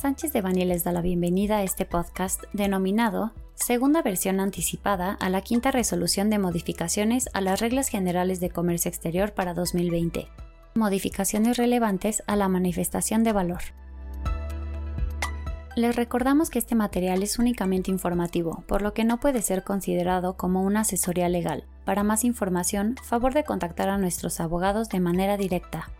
Sánchez de Bani les da la bienvenida a este podcast denominado Segunda versión anticipada a la quinta resolución de modificaciones a las reglas generales de comercio exterior para 2020. Modificaciones relevantes a la manifestación de valor. Les recordamos que este material es únicamente informativo, por lo que no puede ser considerado como una asesoría legal. Para más información, favor de contactar a nuestros abogados de manera directa.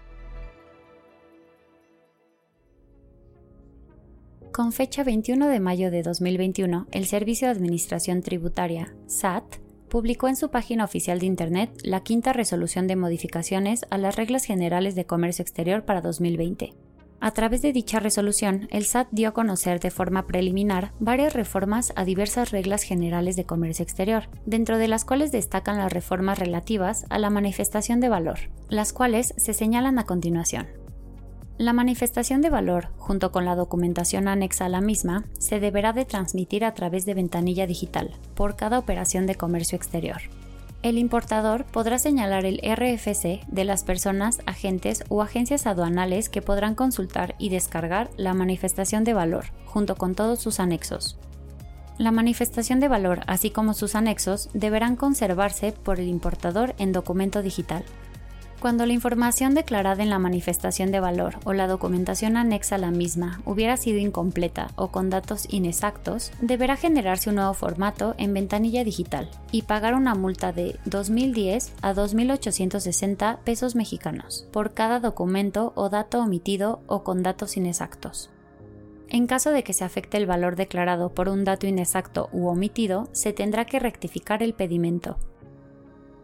Con fecha 21 de mayo de 2021, el Servicio de Administración Tributaria, SAT, publicó en su página oficial de Internet la quinta resolución de modificaciones a las reglas generales de comercio exterior para 2020. A través de dicha resolución, el SAT dio a conocer de forma preliminar varias reformas a diversas reglas generales de comercio exterior, dentro de las cuales destacan las reformas relativas a la manifestación de valor, las cuales se señalan a continuación. La manifestación de valor, junto con la documentación anexa a la misma, se deberá de transmitir a través de ventanilla digital por cada operación de comercio exterior. El importador podrá señalar el RFC de las personas, agentes o agencias aduanales que podrán consultar y descargar la manifestación de valor, junto con todos sus anexos. La manifestación de valor, así como sus anexos, deberán conservarse por el importador en documento digital, cuando la información declarada en la manifestación de valor o la documentación anexa a la misma hubiera sido incompleta o con datos inexactos, deberá generarse un nuevo formato en ventanilla digital y pagar una multa de 2.010 a 2.860 pesos mexicanos por cada documento o dato omitido o con datos inexactos. En caso de que se afecte el valor declarado por un dato inexacto u omitido, se tendrá que rectificar el pedimento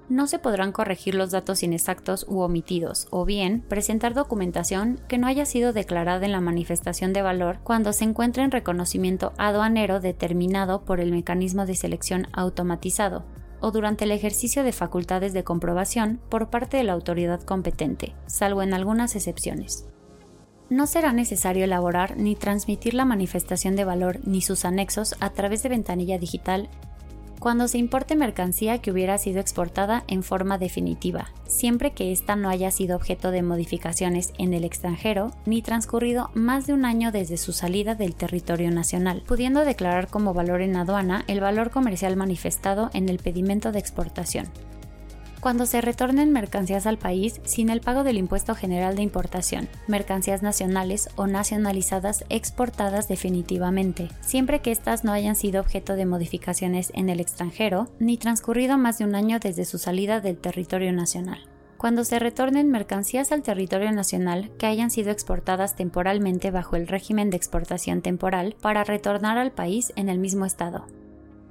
no se podrán corregir los datos inexactos u omitidos, o bien presentar documentación que no haya sido declarada en la manifestación de valor cuando se encuentre en reconocimiento aduanero determinado por el mecanismo de selección automatizado, o durante el ejercicio de facultades de comprobación por parte de la autoridad competente, salvo en algunas excepciones. No será necesario elaborar ni transmitir la manifestación de valor ni sus anexos a través de ventanilla digital cuando se importe mercancía que hubiera sido exportada en forma definitiva, siempre que ésta no haya sido objeto de modificaciones en el extranjero ni transcurrido más de un año desde su salida del territorio nacional, pudiendo declarar como valor en aduana el valor comercial manifestado en el pedimento de exportación cuando se retornen mercancías al país sin el pago del impuesto general de importación, mercancías nacionales o nacionalizadas exportadas definitivamente, siempre que éstas no hayan sido objeto de modificaciones en el extranjero ni transcurrido más de un año desde su salida del territorio nacional. Cuando se retornen mercancías al territorio nacional que hayan sido exportadas temporalmente bajo el régimen de exportación temporal para retornar al país en el mismo estado,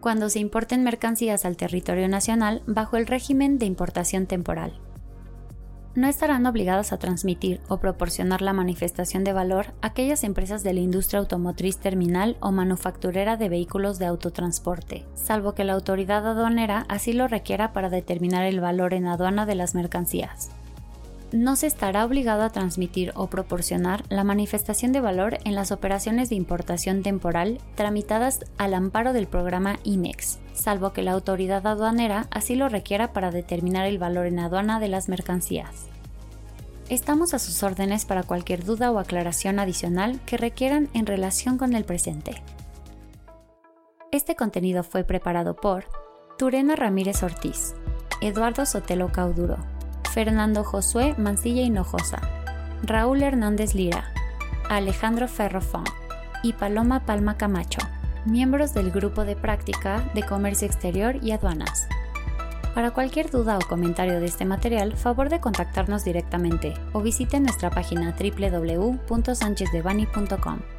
cuando se importen mercancías al territorio nacional bajo el régimen de importación temporal. No estarán obligadas a transmitir o proporcionar la manifestación de valor aquellas empresas de la industria automotriz terminal o manufacturera de vehículos de autotransporte, salvo que la autoridad aduanera así lo requiera para determinar el valor en aduana de las mercancías no se estará obligado a transmitir o proporcionar la manifestación de valor en las operaciones de importación temporal tramitadas al amparo del programa IMEX, salvo que la autoridad aduanera así lo requiera para determinar el valor en aduana de las mercancías. Estamos a sus órdenes para cualquier duda o aclaración adicional que requieran en relación con el presente. Este contenido fue preparado por Turena Ramírez Ortiz, Eduardo Sotelo Cauduro, Fernando Josué Mancilla Hinojosa, Raúl Hernández Lira, Alejandro Ferrofón y Paloma Palma Camacho, miembros del Grupo de Práctica de Comercio Exterior y Aduanas. Para cualquier duda o comentario de este material, favor de contactarnos directamente o visite nuestra página www.sanchezdevani.com.